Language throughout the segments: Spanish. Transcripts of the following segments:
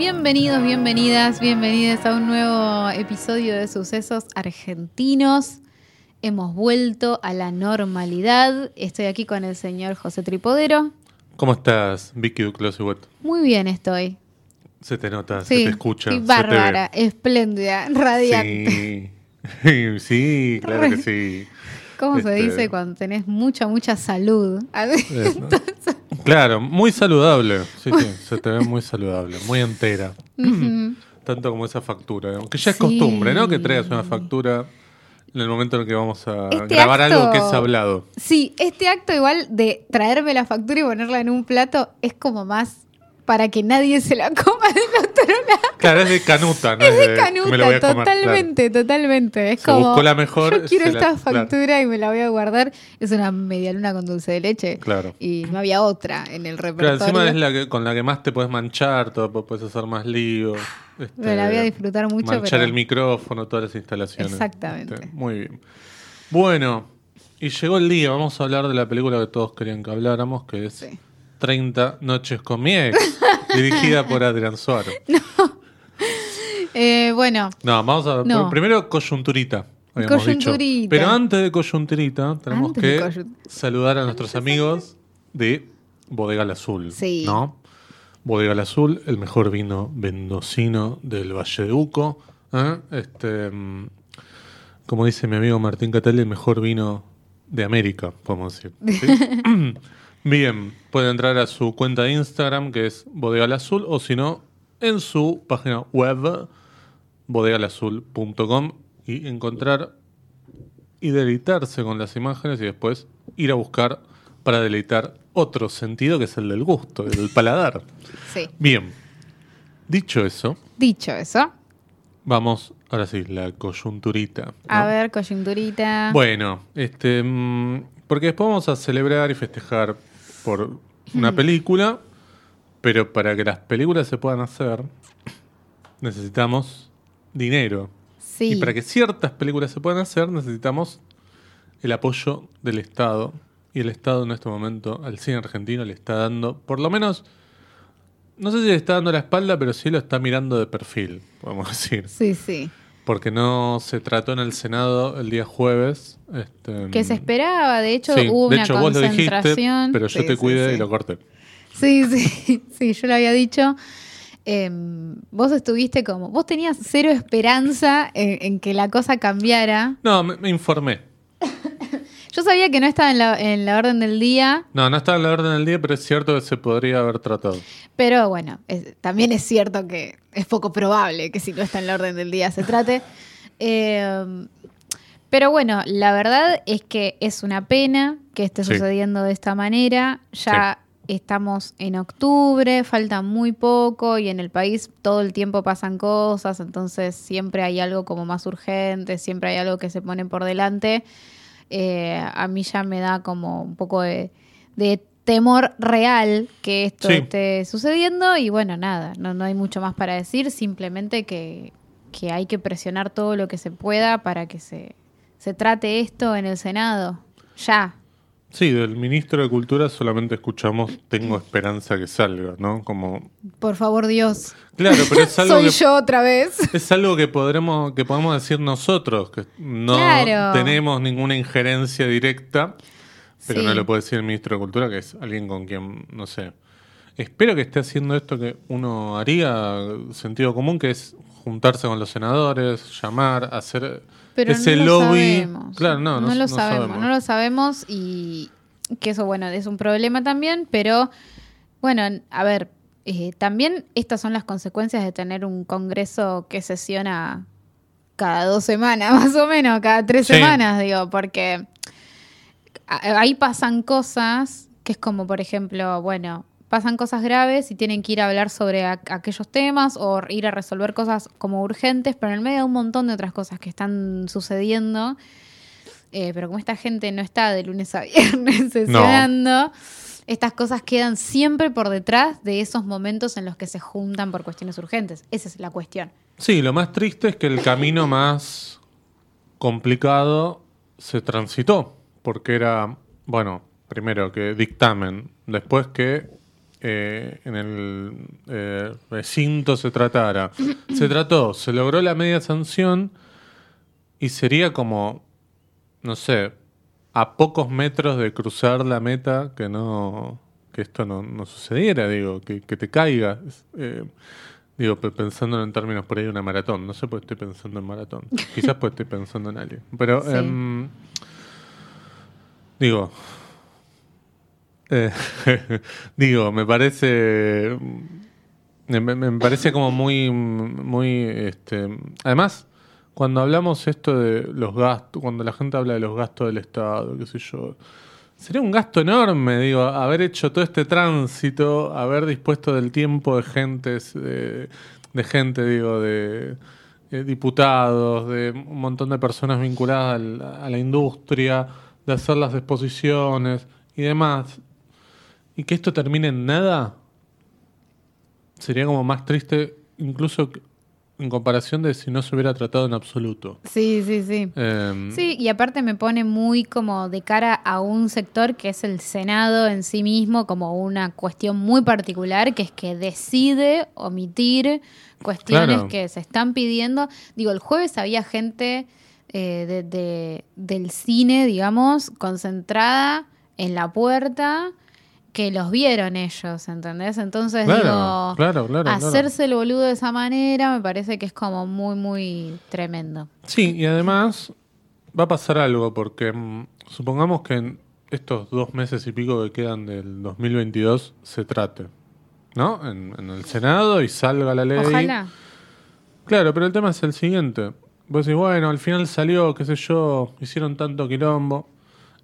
Bienvenidos, bienvenidas, bienvenidas a un nuevo episodio de Sucesos Argentinos. Hemos vuelto a la normalidad. Estoy aquí con el señor José Tripodero. ¿Cómo estás, Vicky Duclos Muy bien estoy. Se te nota, se te escucha. Sí, bárbara, espléndida, radiante. Sí, sí claro que sí. ¿Cómo se este, dice cuando tenés mucha, mucha salud? Claro, muy saludable. Sí, sí, se te ve muy saludable, muy entera. Tanto como esa factura. Aunque ya es costumbre, ¿no? Que traigas una factura en el momento en el que vamos a este grabar algo que es hablado. Sí, este acto igual de traerme la factura y ponerla en un plato es como más para que nadie se la coma del otro lado. Claro, es de canuta, ¿no? Es de canuta, totalmente, totalmente. Es como, la mejor, yo quiero esta factura y me la voy a guardar. Es una media luna con dulce de leche. Claro. Y no había otra en el repertorio. Claro, encima es la que, con la que más te puedes manchar, todo, puedes hacer más lío. Este, me la voy a disfrutar mucho. Manchar el micrófono, todas las instalaciones. Exactamente. Este, muy bien. Bueno, y llegó el día, vamos a hablar de la película que todos querían que habláramos, que es... 30 noches con mi ex, dirigida por Adrián Suárez. No. Eh, bueno. No, vamos a. Primero, coyunturita. Coyunturita. Pero antes de coyunturita, tenemos que saludar a nuestros amigos de Bodega Azul. Sí. ¿No? Bodega Azul, el mejor vino vendocino del Valle de Uco. ¿eh? Este, mm, como dice mi amigo Martín Catali, el mejor vino de América, podemos decir. Bien, pueden entrar a su cuenta de Instagram, que es Bodega Azul, o si no, en su página web, bodegalazul.com, y encontrar y deleitarse con las imágenes y después ir a buscar para deleitar otro sentido que es el del gusto, el del paladar. Sí. Bien, dicho eso. Dicho eso. Vamos, ahora sí, la coyunturita. A ver, coyunturita. Bueno, este, mm, porque después vamos a celebrar y festejar por una película, pero para que las películas se puedan hacer, necesitamos dinero. Sí. Y para que ciertas películas se puedan hacer, necesitamos el apoyo del Estado. Y el Estado en este momento al cine argentino le está dando, por lo menos, no sé si le está dando la espalda, pero sí lo está mirando de perfil, podemos decir. Sí, sí porque no se trató en el Senado el día jueves. Este, que se esperaba, de hecho hubo de una hecho, Vos lo dijiste, pero yo te cuidé y lo corté. Sí, sí, sí, yo lo había dicho. Em, vos estuviste como, vos tenías cero esperanza en, que la cosa cambiara. No, me informé. Yo sabía que no estaba en la, orden del día. No, no estaba en la orden del día, pero es cierto que se podría haber tratado. Pero bueno, también es cierto que es poco probable que si no está en la orden del día se trate. Eh, pero bueno, la verdad es que es una pena que esté sucediendo de esta manera. Ya estamos en octubre, falta muy poco y en el país todo el tiempo pasan cosas, entonces siempre hay algo como más urgente, siempre hay algo que se pone por delante. Eh, a mí ya me da como un poco de, temor real que esto esté sucediendo y bueno, nada, no, no hay mucho más para decir, simplemente que, hay que presionar todo lo que se pueda para que se, se trate esto en el Senado, ya, Sí, del ministro de Cultura solamente escuchamos tengo esperanza que salga, ¿no? Como Por favor, Dios. Claro, pero es algo Soy yo otra vez. Es algo que podremos que podemos decir nosotros, que no tenemos ninguna injerencia directa, pero no lo puede decir el ministro de Cultura, que es alguien con quien, no sé. Espero que esté haciendo esto que uno haría sentido común, que es juntarse con los senadores, llamar, hacer pero ese no lo. Sabemos. Claro, no, no, lo sabemos, No lo sabemos y que eso, bueno, es un problema también, pero bueno, a ver, eh, también estas son las consecuencias de tener un congreso que sesiona cada dos semanas, más o menos, cada tres semanas, digo, porque ahí pasan cosas que es como, por ejemplo, bueno, pasan cosas graves y tienen que ir a hablar sobre aquellos temas o ir a resolver cosas como urgentes, pero en el medio de un montón de otras cosas que están sucediendo. Eh, pero como esta gente no está de lunes a viernes sesionando, estas cosas quedan siempre por detrás de esos momentos en los que se juntan por cuestiones urgentes. Esa es la cuestión. Sí, lo más triste es que el camino más complicado se transitó, porque era, bueno, primero que dictamen, después que eh, en el eh, recinto se tratara. se trató, se logró la media sanción y sería como, no sé, a pocos metros de cruzar la meta que no que esto no, no sucediera, digo, que, que te caiga. Eh, digo, pe- pensando en términos por ahí de una maratón. No sé por qué estoy pensando en maratón. Quizás pues estoy pensando en alguien. Pero, Sí. em, digo, digo, me parece, me, me- parece como muy, muy, este, además, cuando hablamos esto de los gastos, cuando la gente habla de los gastos del Estado, qué sé yo, sería un gasto enorme, digo, haber hecho todo este tránsito, haber dispuesto del tiempo de gentes, de, gente, digo, de, diputados, de un montón de personas vinculadas a la industria, de hacer las exposiciones y demás, y que esto termine en nada, sería como más triste, incluso en comparación de si no se hubiera tratado en absoluto. Sí, sí, sí. Em, Sí, y aparte me pone muy como de cara a un sector que es el Senado en sí mismo, como una cuestión muy particular, que es que decide omitir cuestiones Claro. que se están pidiendo. Digo, el jueves había gente eh, de- de- del cine, digamos, concentrada en la puerta que los vieron ellos, ¿entendés? Entonces, Claro, digo, claro, claro, claro. hacerse el boludo de esa manera me parece que es como muy, muy tremendo. Sí, y además va a pasar algo, porque mm, supongamos que en estos dos meses y pico que quedan del 2022 se trate, ¿no? En, en el Senado y salga la ley. Ojalá. Claro, pero el tema es el siguiente. Vos decís, bueno, al final salió, qué sé yo, hicieron tanto quilombo.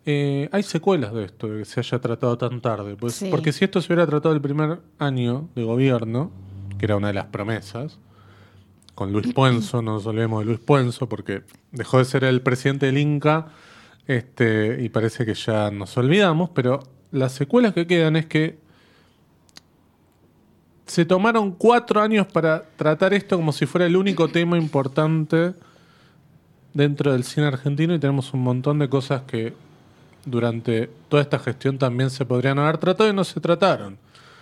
Eh, hay secuelas de esto, de que se haya tratado tan tarde. Pues, Sí. Porque si esto se hubiera tratado el primer año de gobierno, que era una de las promesas, con Luis Puenzo, no nos olvidemos de Luis Puenzo, porque dejó de ser el presidente del Inca este, y parece que ya nos olvidamos, pero las secuelas que quedan es que se tomaron cuatro años para tratar esto como si fuera el único tema importante dentro del cine argentino y tenemos un montón de cosas que durante toda esta gestión también se podrían haber tratado y no se trataron.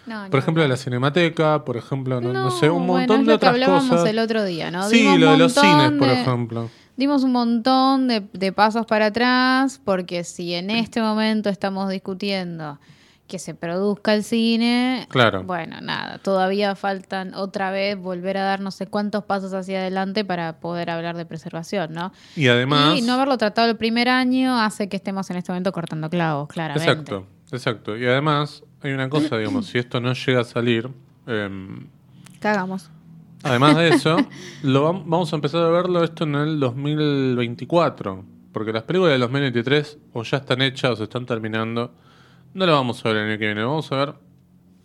No, Por no, ejemplo, de no. la cinemateca, por ejemplo, no, no sé, un bueno, montón es de lo que otras hablábamos cosas. el otro día, ¿no? Sí, Dimos lo de los cines, por ejemplo. Dimos un montón de, de pasos para atrás, porque si en este momento estamos discutiendo que se produzca el cine, Claro. bueno, nada, todavía faltan otra vez volver a dar no sé cuántos pasos hacia adelante para poder hablar de preservación, ¿no? Y además... y no haberlo tratado el primer año hace que estemos en este momento cortando clavos, claramente. Exacto, exacto. Y además hay una cosa, digamos, si esto no llega a salir, em, Cagamos. además de eso, lo vam- vamos a empezar a verlo esto en el 2024, porque las películas del 2023 o ya están hechas o se están terminando. No lo vamos a ver el año que viene, vamos a ver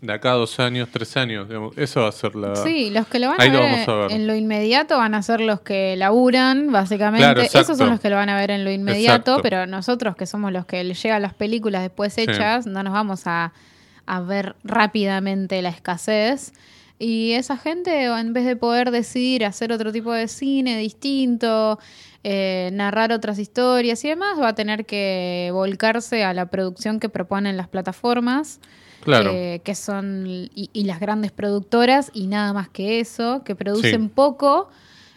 de acá a dos años, tres años. digamos. Eso va a ser la... Sí, los que lo van a lo ver, vamos a ver. en lo inmediato van a ser los que laburan, básicamente. Claro. Esos son los que lo van a ver en lo inmediato, Exacto. pero nosotros que somos los que les llegan las películas después Sí. hechas, no nos vamos a, a ver rápidamente la escasez. Y esa gente, en vez de poder decidir hacer otro tipo de cine distinto, eh, narrar otras historias y demás, va a tener que volcarse a la producción que proponen las plataformas Claro. que, que son y, y las grandes productoras y nada más que eso, que producen Sí. poco,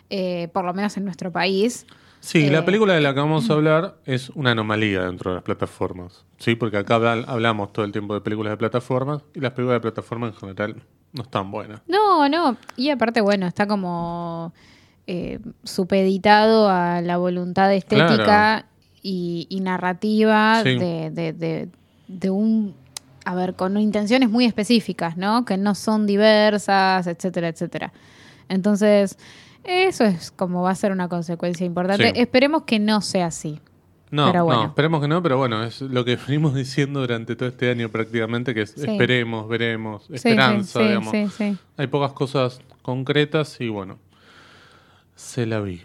eh, por lo menos en nuestro país. Sí, la Eh, película de la que vamos a hablar es una anomalía dentro de las plataformas. Sí, porque acá habla- hablamos todo el tiempo de películas de plataformas y las películas de plataformas en general no están buenas. No, no, y aparte, bueno, está como eh, supeditado a la voluntad estética Claro. y, y narrativa Sí. de, de- de- de un, a ver, con intenciones muy específicas, ¿no? Que no son diversas, etcétera, etcétera. Entonces, eso es como va a ser una consecuencia importante. Sí. Esperemos que no sea así. No, Pero bueno. no, esperemos que no, pero bueno, es lo que venimos diciendo durante todo este año prácticamente, que es Sí. esperemos, veremos, esperanza, sí, sí, digamos. Hay pocas cosas concretas y bueno, se la vi.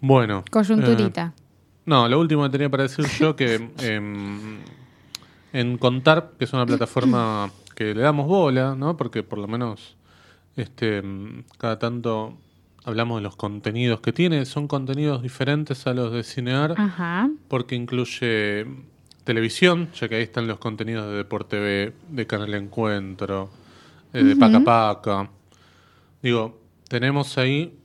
Bueno. Coyunturita. eh, no, lo último que tenía para decir yo que em, en Contar, que es una plataforma que le damos bola, ¿no? Porque por lo menos este em, cada tanto hablamos de los contenidos que tiene, son contenidos diferentes a los de Cinear Ajá. porque incluye televisión, ya que ahí están los contenidos de Deporte B, de Canal Encuentro, eh, de Paca Paca. Digo, tenemos ahí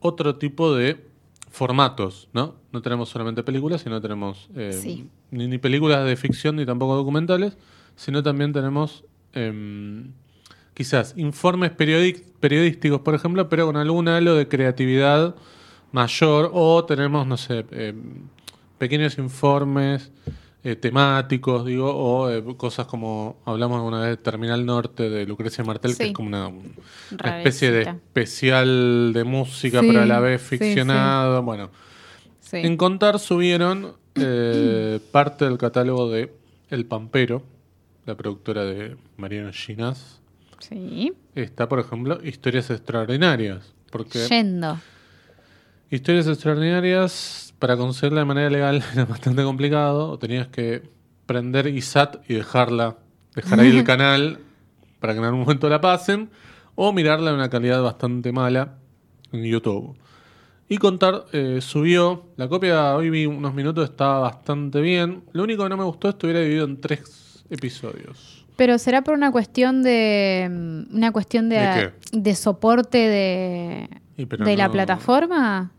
otro tipo de formatos, ¿no? No tenemos solamente películas, sino tenemos eh, Sí. ni, ni películas de ficción ni tampoco documentales, sino también tenemos em, quizás informes periodísticos, por ejemplo, pero con algún halo de creatividad mayor, o tenemos, no sé, em, pequeños informes eh, temáticos, digo, o eh, cosas como hablamos alguna vez de Terminal Norte de Lucrecia Martel, que es como una, una especie de especial de música, Sí, pero a la vez sí, sí. ficcionado. Bueno, Sí. en Contar subieron eh, parte del catálogo de El Pampero, la productora de Mariano Ginás. Sí. Está, por ejemplo, Historias Extraordinarias. Porque Yendo. Historias Extraordinarias, para conseguirla de manera legal, era bastante complicado. Tenías que prender ISAT y dejarla, dejar ahí el canal para que en algún momento la pasen. O mirarla en una calidad bastante mala en YouTube. Y Contar eh, subió, la copia hoy vi unos minutos, estaba bastante bien. Lo único que no me gustó es que estuviera dividido en tres episodios. Pero será por una cuestión de mm, una cuestión de, ¿De de soporte de, de la plataforma.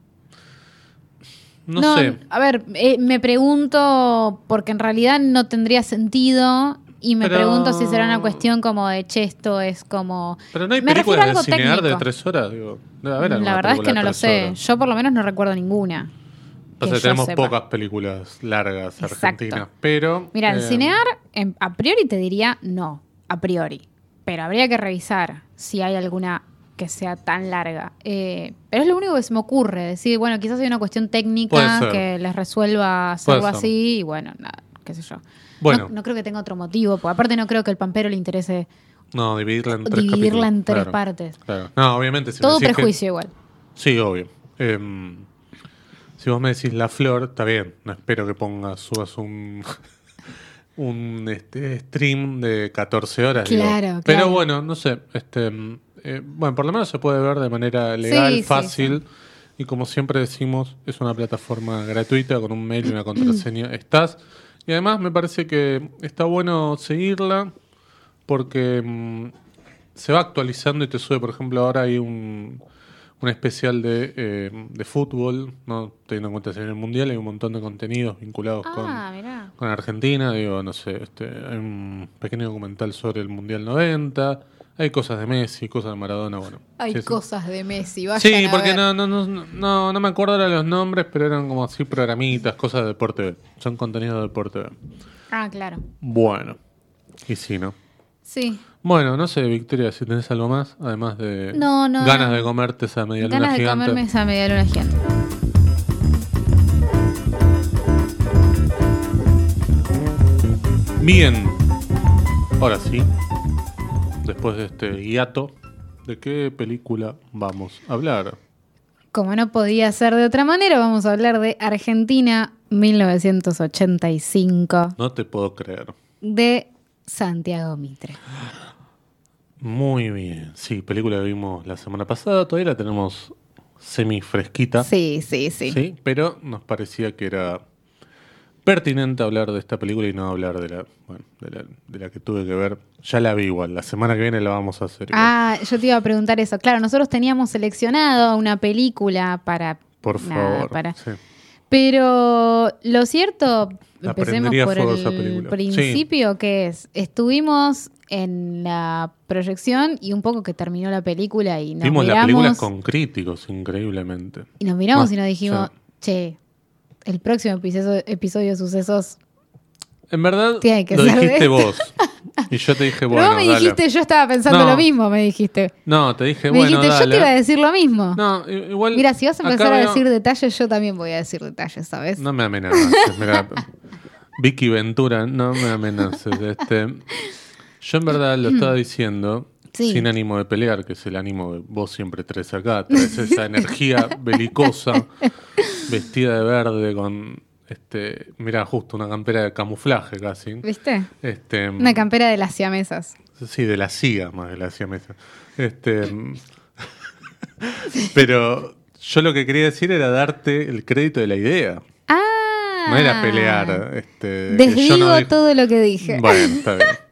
No, sé. A ver, eh, me pregunto porque en realidad no tendría sentido y me Pero- pregunto si será una cuestión como de che, esto es como. Pero no hay Me películas de cinear de tres horas. Digo, debe haber alguna La verdad es que no lo sé. horas. Yo por lo menos no recuerdo ninguna. Yo tenemos sepa. pocas películas largas Exacto. argentinas, pero... Mira, el eh, cinear, en- a priori te diría no, a priori. Pero habría que revisar si hay alguna que sea tan larga. Eh, pero es lo único que se me ocurre. Decir, bueno, quizás hay una cuestión técnica que les resuelva Puede ser. así y bueno, nada, qué sé yo. Bueno. No, no creo que tenga otro motivo, porque aparte no creo que el pampero le interese No, dividirla en tres dividirla en tres claro, partes. claro. No, obviamente. Si Todo que- prejuicio igual. Sí, obvio. Em, si vos me decís La Flor, está bien. No espero que pongas, subas un... un este, stream de 14 horas. digo. Claro, Pero claro. bueno, no sé. Este, eh, bueno, por lo menos se puede ver de manera legal, Sí, sí, fácil. Y como siempre decimos, es una plataforma gratuita con un mail y una contraseña. Estás. Y además me parece que está bueno seguirla porque mm, se va actualizando y te sube, por ejemplo, ahora hay un, un especial de, eh, de fútbol, ¿no? teniendo en cuenta que viene el mundial, hay un montón de contenidos vinculados Ah, con, con Argentina, digo, no sé, este, hay un pequeño documental sobre el Mundial 90, hay cosas de Messi, cosas de Maradona, bueno. Hay sí, sí. cosas de Messi, vayan Sí, a porque ver. no, no, no, no, no me acuerdo ahora los nombres, pero eran como así programitas, cosas de Deporte B. Son contenidos de Deporte B. Ah, claro. Bueno. Y sí, ¿no? Sí. Bueno, no sé, Victoria, si tenés algo más, además de No, no, ganas no. de comerte esa media luna Ganas de gigante. comerme esa media luna gigante. Bien. Ahora sí. Después de este hiato, ¿de qué película vamos a hablar? Como no podía ser de otra manera, vamos a hablar de Argentina 1985 No te puedo creer. de Santiago Mitre. Muy bien. Sí, película que vimos la semana pasada. Todavía la tenemos semi fresquita. Sí, sí, sí. Sí, pero nos parecía que era pertinente hablar de esta película y no hablar de la, bueno, de la, de la que tuve que ver. Ya la vi igual, la semana que viene la vamos a hacer. igual. Ah, yo te iba a preguntar eso. Claro, nosotros teníamos seleccionado una película para... Por nada, favor. para- sí. Pero lo cierto, empecemos por el principio, que es, estuvimos en la proyección y un poco que terminó la película y nos Vimos la miramos, película con críticos, increíblemente. y nos miramos Más, y nos dijimos, sí. che, el próximo episodio, episodio de sucesos. En verdad, Tiene que lo ser dijiste esta. vos. Y yo te dije, Pero bueno, vos me dale. dijiste, yo estaba pensando No. lo mismo, me dijiste. No, te dije, me bueno, dijiste, yo te iba a decir lo mismo. No, igual. Mira, si vas a empezar a decir detalles, yo también voy a decir detalles, ¿sabes? No me amenaces, mira. Vicky Ventura, no me amenaces. Este, yo en verdad lo estaba diciendo Sí. sin ánimo de pelear, que es el ánimo que vos siempre traes acá. Traes esa energía belicosa, vestida de verde, con. Este, mira, justo una campera de camuflaje casi. ¿Viste? Este, Una campera de las siamesas. Sí, de la CIA, más de la CIA mesa. Este, pero yo lo que quería decir era darte el crédito de la idea. Ah. No era pelear. Este, yo no todo lo que dije. Bueno, está bien.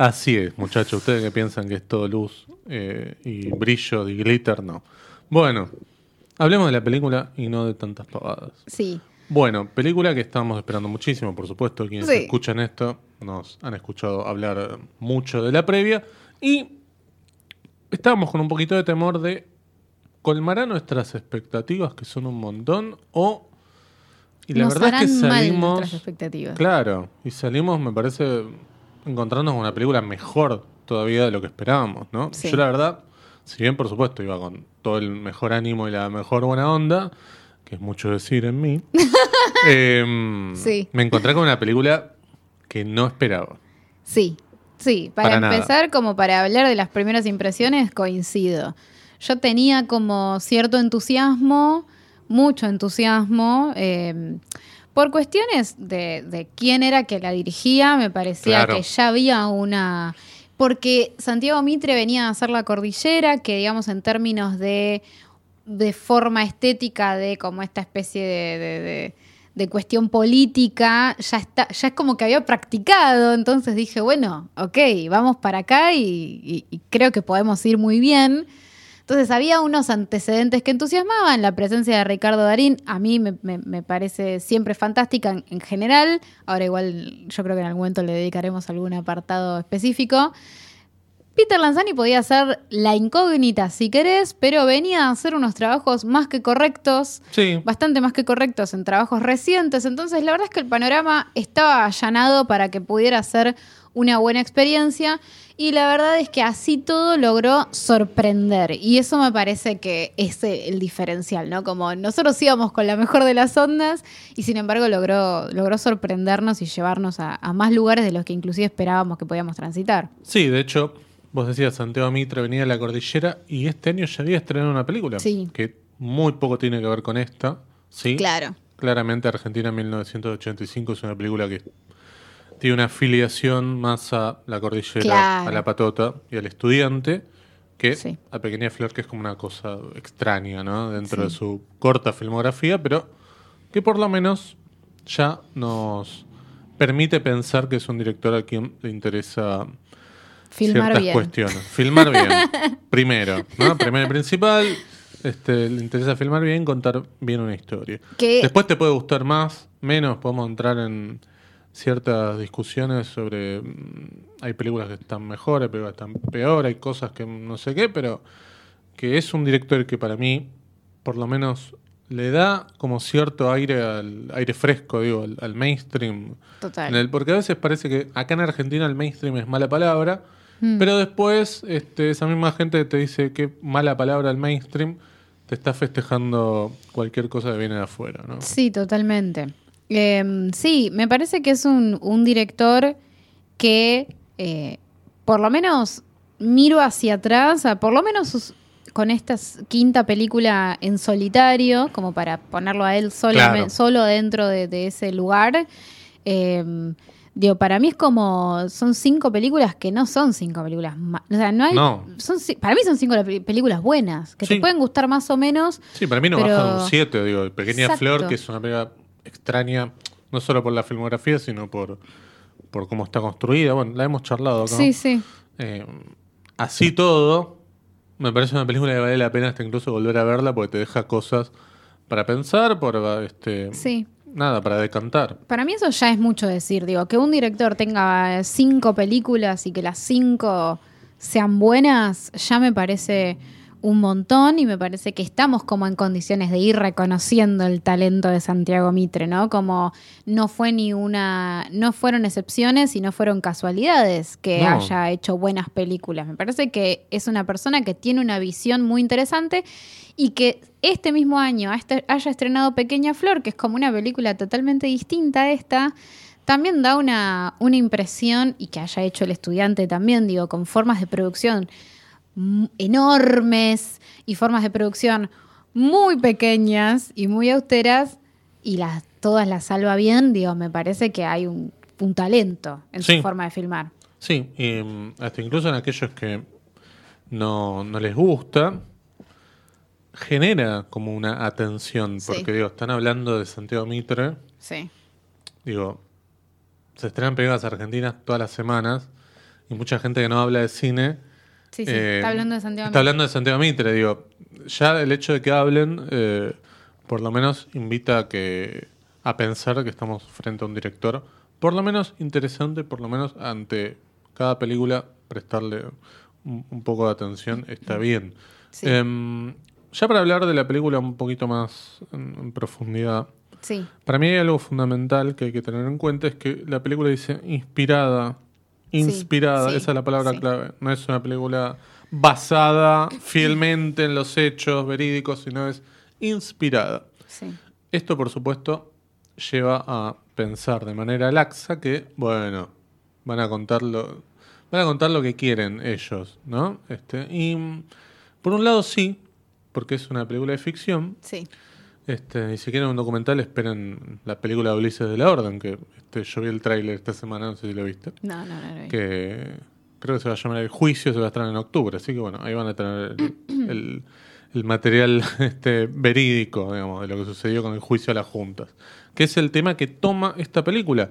Así es, muchachos. Ustedes que piensan que es todo luz eh, y brillo y glitter, no. Bueno, hablemos de la película y no de tantas pavadas. Sí. Bueno, película que estábamos esperando muchísimo, por supuesto. Quienes Sí. escuchan esto nos han escuchado hablar mucho de la previa. Y estábamos con un poquito de temor de colmará nuestras expectativas, que son un montón, o... Y la Nos verdad es que harán mal salimos... nuestras expectativas. Claro, y salimos, me parece, encontrándonos con una película mejor todavía de lo que esperábamos, ¿no? Sí. Yo la verdad, si bien por supuesto iba con todo el mejor ánimo y la mejor buena onda, que es mucho decir en mí, em, Sí. me encontré con una película que no esperaba. Sí, sí. Para, Para nada. empezar, como para hablar de las primeras impresiones, coincido. Yo tenía como cierto entusiasmo, mucho entusiasmo, eh, por cuestiones de, de quién era que la dirigía, me parecía Claro. que ya había una... Porque Santiago Mitre venía a hacer la cordillera, que digamos en términos de, de forma estética, de como esta especie de, de- cuestión política, ya está, ya es como que había practicado. Entonces dije, bueno, ok, vamos para acá y, y- y creo que podemos ir muy bien. Entonces había unos antecedentes que entusiasmaban. La presencia de Ricardo Darín a mí me, me- parece siempre fantástica en, en general. Ahora igual yo creo que en algún momento le dedicaremos algún apartado específico. Peter Lanzani podía ser la incógnita si querés, pero venía a hacer unos trabajos más que correctos Sí, bastante más que correctos en trabajos recientes. Entonces, la verdad es que el panorama estaba allanado para que pudiera ser una buena experiencia. Y la verdad es que así todo logró sorprender. Y eso me parece que es el diferencial, ¿no? Como nosotros íbamos con la mejor de las ondas y sin embargo logró, logró sorprendernos y llevarnos a, a más lugares de los que inclusive esperábamos que podíamos transitar. sí, de hecho, vos decías Santiago Mitre venía de la cordillera y este año ya había estrenado una película Sí. que muy poco tiene que ver con esta, ¿sí? Claro. Claramente Argentina 1985 es una película que tiene una afiliación más a la cordillera, Claro. a la patota y al estudiante que Sí. a Pequeña Flor, que es como una cosa extraña, ¿no? Dentro Sí. de su corta filmografía, pero que por lo menos ya nos permite pensar que es un director a quien le interesa Filmar ciertas bien. cuestiones. Filmar bien, primero, ¿no? Primero y principal, este, le interesa filmar bien, contar bien una historia. Que- Después te puede gustar más, menos, podemos entrar en ciertas discusiones sobre... mm, Hay películas que están mejor, hay películas que están peor, hay cosas que no sé qué, pero que es un director que para mí, por lo menos, le da como cierto aire al aire fresco, digo, al, al mainstream. Total. En el- porque a veces parece que acá en Argentina el mainstream es mala palabra, Mm. pero después este, esa misma gente te dice que mala palabra el mainstream, te está festejando cualquier cosa que viene de afuera, ¿no? Sí, totalmente. Eh, sí, me parece que es un, un director que, eh, por lo menos, miro hacia atrás, a- por lo menos sus- con esta quinta película en solitario, como para ponerlo a él Claro. solo dentro de, de ese lugar. Eh, digo, para mí es como, son cinco películas que no son cinco películas O sea, no hay... No. Son, ci- para mí son cinco pe- películas buenas, que Sí. te pueden gustar más o menos, Sí, para mí no Pero- baja de un 7, digo. Pequeña Exacto. Flor, que es una película extraña, no solo por la filmografía, sino por, por cómo está construida. Bueno, la hemos charlado acá. Sí, sí. Eh, así todo, me parece una película que vale la pena hasta incluso volver a verla porque te deja cosas para pensar, por este, Sí. Nada, para decantar. Para mí eso ya es mucho decir, digo, que un director tenga cinco películas y que las cinco sean buenas, ya me parece un montón y me parece que estamos como en condiciones de ir reconociendo el talento de Santiago Mitre, ¿no? Como no fue ni una, no fueron excepciones y no fueron casualidades que No. haya hecho buenas películas. Me parece que es una persona que tiene una visión muy interesante y que este mismo año haya estrenado Pequeña Flor, que es como una película totalmente distinta a esta, también da una, una impresión, y que haya hecho el estudiante también, digo, con formas de producción enormes y formas de producción muy pequeñas y muy austeras, y las, todas las salva bien, digo, me parece que hay un, un talento en Sí. su forma de filmar. Sí, y, mm, hasta incluso en aquellos que no, no les gusta, genera como una atención, Sí. porque digo, están hablando de Santiago Mitre, Sí. digo, se estrenan películas argentinas todas las semanas y mucha gente que no habla de cine. Sí, sí, eh, está hablando de Santiago Está Mitre. hablando de Santiago Mitre, digo. Ya el hecho de que hablen, eh, por lo menos invita a, que, a pensar que estamos frente a un director, por lo menos interesante, por lo menos ante cada película prestarle un, un poco de atención, está bien. Sí. Em, ya para hablar de la película un poquito más en- en profundidad, Sí, para mí hay algo fundamental que hay que tener en cuenta, es que la película dice inspirada, inspirada, sí, esa es la palabra clave. No es una película basada fielmente en los hechos verídicos, sino es inspirada. Esto, por supuesto, lleva a pensar de manera laxa que, bueno, van a contar lo, van a contar lo que quieren ellos, ¿no? Este, y por un lado sí, porque es una película de ficción, Sí. este, y si quieren un documental, esperen la película de Ulises de la Orden, que este, yo vi el tráiler esta semana, no sé si lo viste. No, no, no. no. Que creo que se va a llamar El Juicio, se va a estar en octubre, así que bueno, ahí van a tener el, el- el material este, verídico, digamos, de lo que sucedió con el juicio a las juntas, que es el tema que toma esta película.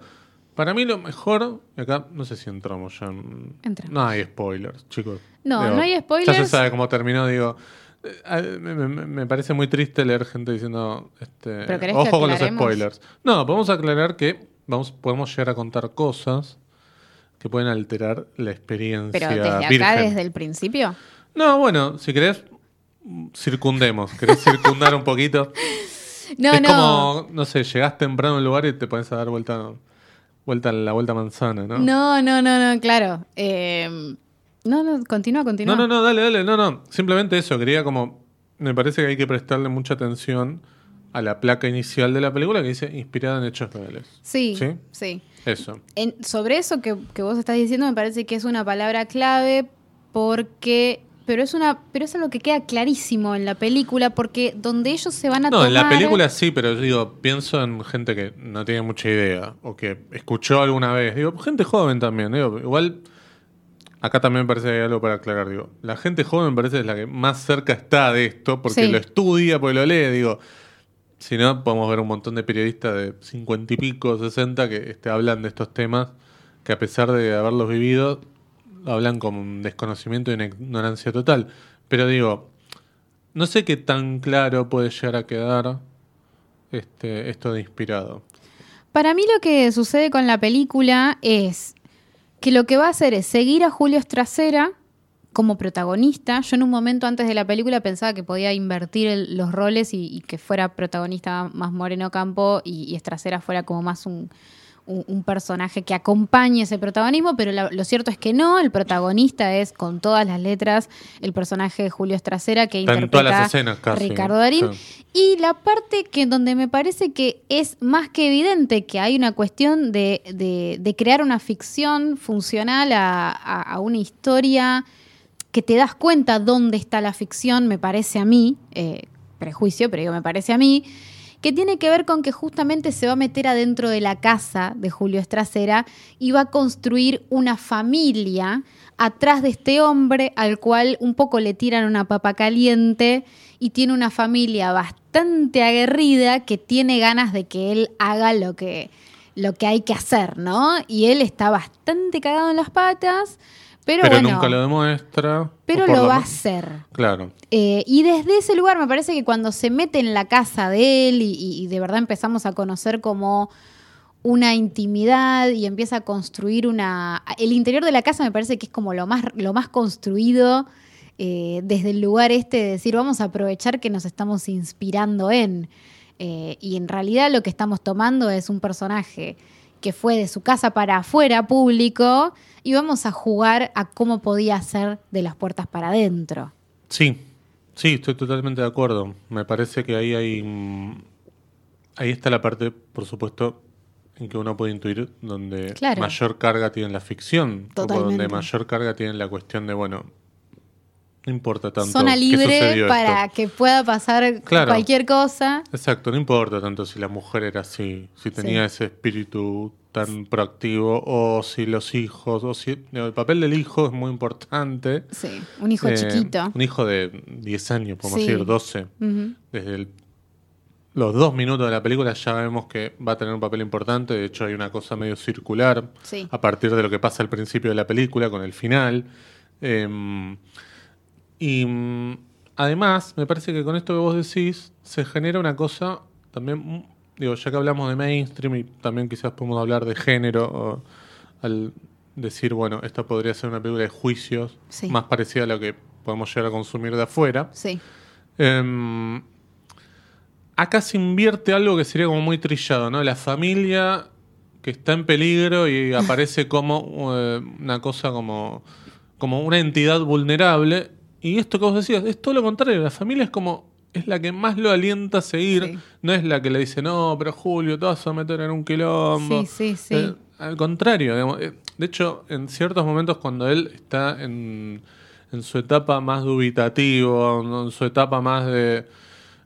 Para mí lo mejor, y acá no sé si entramos ya en... Entramos. No hay spoilers, chicos. No, Digo, no hay Ya se spoilers. sabe cómo terminó, digo... eh, ah, Me, me- me parece muy triste leer gente diciendo este, ¿Pero querés que ojo con los spoilers. No, podemos aclarar que vamos, podemos llegar a contar cosas que pueden alterar la experiencia Pero desde acá, virgen. desde el principio. No, bueno, si querés, circundemos. ¿Querés circundar un poquito? No, es no. como, no sé, llegás temprano al lugar y te pones a dar vuelta, vuelta la vuelta manzana, ¿no? No, no, no, no, claro. Eh, no, no, continúa, continúa. No, no, no, dale, dale, no, no. Simplemente eso, quería como. Me parece que hay que prestarle mucha atención a la placa inicial de la película que dice inspirada en hechos reales. Sí, ¿Sí? sí. Eso. En- sobre eso que, que vos estás diciendo, me parece que es una palabra clave porque. Pero es una, pero es algo que queda clarísimo en la película, porque donde ellos se van a No, tomar. en la película sí, pero yo digo, pienso en gente que no tiene mucha idea o que escuchó alguna vez. Digo, gente joven también. Digo, igual, acá también parece que hay algo para aclarar. Digo, la gente joven me parece que es la que más cerca está de esto porque Sí. lo estudia, porque lo lee. Digo, si no, podemos ver un montón de periodistas de 50 y pico, 60 que este, hablan de estos temas que a pesar de haberlos vivido, hablan con un desconocimiento y una ignorancia total. Pero digo, no sé qué tan claro puede llegar a quedar este, esto de inspirado. Para mí lo que sucede con la película es que lo que va a hacer es seguir a Julio Estracera como protagonista. Yo en un momento antes de la película pensaba que podía invertir los roles y, que fuera protagonista más Moreno Campo y, y fuera como más un, un- un personaje que acompañe ese protagonismo, pero la- lo cierto es que no, el protagonista es con todas las letras el personaje de Julio Estracera que Está interpreta todas las escenas casi. Ricardo Darín. Sí. Y la parte que donde me parece que es más que evidente que hay una cuestión de, de- de crear una ficción funcional a, a- a una historia que te das cuenta dónde está la ficción, me parece a mí, eh, prejuicio, pero digo, me parece a mí, que tiene que ver con que justamente se va a meter adentro de la casa de Julio Estracera y va a construir una familia atrás de este hombre al cual un poco le tiran una papa caliente y tiene una familia bastante aguerrida que tiene ganas de que él haga lo que, lo que hay que hacer, ¿no? Y él está bastante cagado en las patas, pero, Pero, bueno, nunca lo demuestra. pero lo va a hacer. Claro. Eh, y desde ese lugar me parece que cuando se mete en la casa de él y de verdad empezamos a conocer como una intimidad y empieza a construir una... El interior de la casa me parece que es como lo más, lo más construido eh, desde el lugar este de decir vamos a aprovechar que nos estamos inspirando en... Eh, y en realidad lo que estamos tomando es un personaje que fue de su casa para afuera, público, y vamos a jugar a cómo podía ser de las puertas para adentro. Sí, sí, estoy totalmente de acuerdo. Me parece que ahí hay. mm, Ahí está la parte, por supuesto, en que uno puede intuir donde Claro. mayor carga tiene la ficción. O Totalmente. donde mayor carga tiene la cuestión de, bueno, no importa tanto. Zona libre para esto. que pueda pasar Claro. cualquier cosa. Exacto, no importa tanto si la mujer era así, si tenía ese espíritu tan proactivo, o si los hijos, o si. el papel del hijo es muy importante. Sí, un hijo Eh, chiquito. Un hijo de 10 años, podemos Sí. decir, 12. Ujú. desde el los dos minutos de la película ya vemos que va a tener un papel importante. De hecho, hay una cosa medio circular Sí. a partir de lo que pasa al principio de la película con el final. Eh, y mm, además, me parece que con esto que vos decís, se genera una cosa también, digo, ya que hablamos de mainstream y también quizás podemos hablar de género, o al decir, bueno, esta podría ser una película de juicios, Sí. más parecida a lo que podemos llegar a consumir de afuera. Sí. Em, acá se invierte algo que sería como muy trillado, ¿no? La familia que está en peligro y aparece como eh, una cosa como, como una entidad vulnerable. Y esto que vos decías, es todo lo contrario. La familia es como. Es la que más lo alienta a seguir. Sí. No es la que le dice, no, pero Julio, te vas a meter en un quilombo. Sí, sí, sí. Eh, al contrario, digamos, eh, de hecho, en ciertos momentos cuando él está en, en su etapa más dubitativo, en su etapa más de,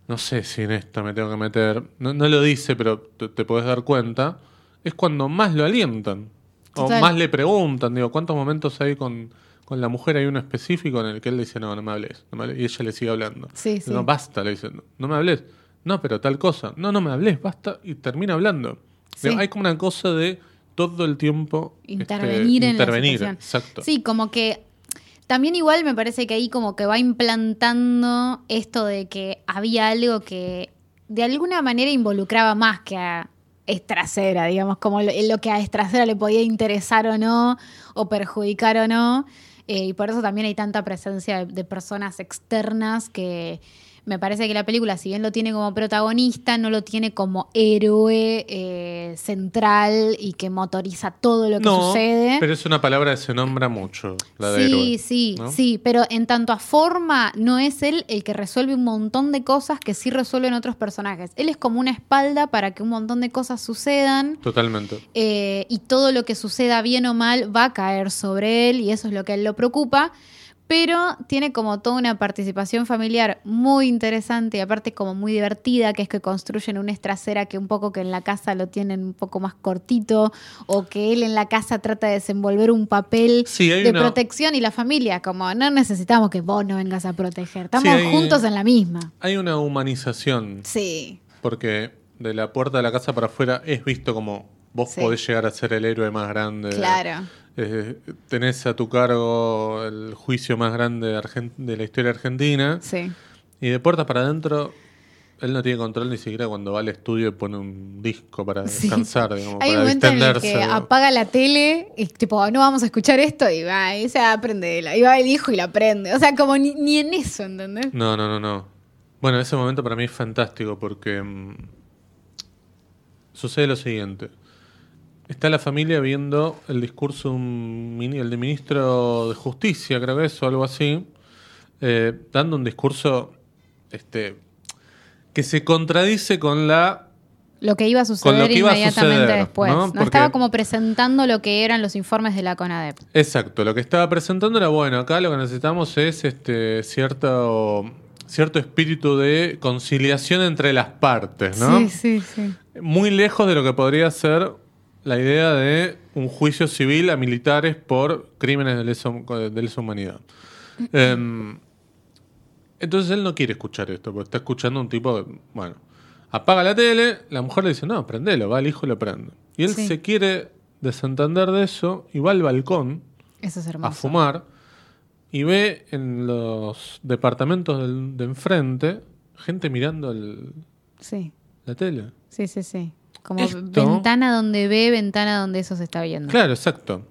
no sé si en esto me tengo que meter, no, no lo dice, pero te, te podés dar cuenta, es cuando más lo alientan. Total. O más le preguntan, digo, ¿cuántos momentos hay con, con la mujer? Hay uno específico en el que él le dice, no, no me hables, no me hables", y ella le sigue hablando. Sí, sí. No, basta, le dice, no, no me hables. No, pero tal cosa. No, no me hables, basta. Y termina hablando. Sí. Hay como una cosa de todo el tiempo este, intervenir en intervenir, la. Exacto. Sí, como que también igual me parece que ahí como que va implantando esto de que había algo que de alguna manera involucraba más que a Estracera, digamos, como lo, lo que a Estracera le podía interesar o no, o perjudicar o no. Eh, y por eso también hay tanta presencia de, de personas externas que me parece que la película, si bien lo tiene como protagonista, no lo tiene como héroe eh, central y que motoriza todo lo que no, sucede. pero es una palabra que se nombra mucho, la de Sí, héroe, sí, ¿no? sí, pero en tanto a forma, no es él el que resuelve un montón de cosas que sí resuelven otros personajes. Él es como una espalda para que un montón de cosas sucedan Totalmente. eh, y todo lo que suceda bien o mal va a caer sobre él y eso es lo que a él lo preocupa. Pero tiene como toda una participación familiar muy interesante y aparte como muy divertida, que es que construyen una estracera que un poco que en la casa lo tienen un poco más cortito o que él en la casa trata de desenvolver un papel Sí, de una- protección y la familia como no necesitamos que vos no vengas a proteger, estamos Sí, hay- juntos en la misma. Hay una humanización, Sí, porque de la puerta de la casa para afuera es visto como vos Sí. podés llegar a ser el héroe más grande. claro. Eh, tenés a tu cargo el juicio más grande de, la historia argentina. Sí. Y de puertas para adentro, él no tiene control ni siquiera cuando va al estudio y pone un disco para Sí. descansar, digamos, Hay un para momento en el que digamos. apaga la tele y tipo, no vamos a escuchar esto y va, y se aprende, y va el hijo y la prende. O sea, como ni, ni en eso, ¿entendés? No, no, no, no. Bueno, ese momento para mí es fantástico porque mm, sucede lo siguiente. Está la familia viendo el discurso el de ministro de Justicia, creo que es, o algo así, eh, dando un discurso este, que se contradice con la Lo que iba a suceder a inmediatamente suceder, después. ¿no? ¿no? Estaba como presentando lo que eran los informes de la CONADEP. Exacto, lo que estaba presentando era bueno, acá lo que necesitamos es este cierto cierto espíritu de conciliación entre las partes, ¿no? Sí, sí, sí. Muy lejos de lo que podría ser la idea de un juicio civil a militares por crímenes de lesa, de lesa humanidad. Em, entonces él no quiere escuchar esto, porque está escuchando un tipo que, bueno, apaga la tele, la mujer le dice, no, prendelo, va el hijo y lo prende. Y él Sí. se quiere desentender de eso y va al balcón Eso es a fumar y ve en los departamentos de enfrente gente mirando el- Sí, la tele. sí, sí, sí. Como Esto- ventana donde ve, ventana donde eso se está viendo. Claro, exacto.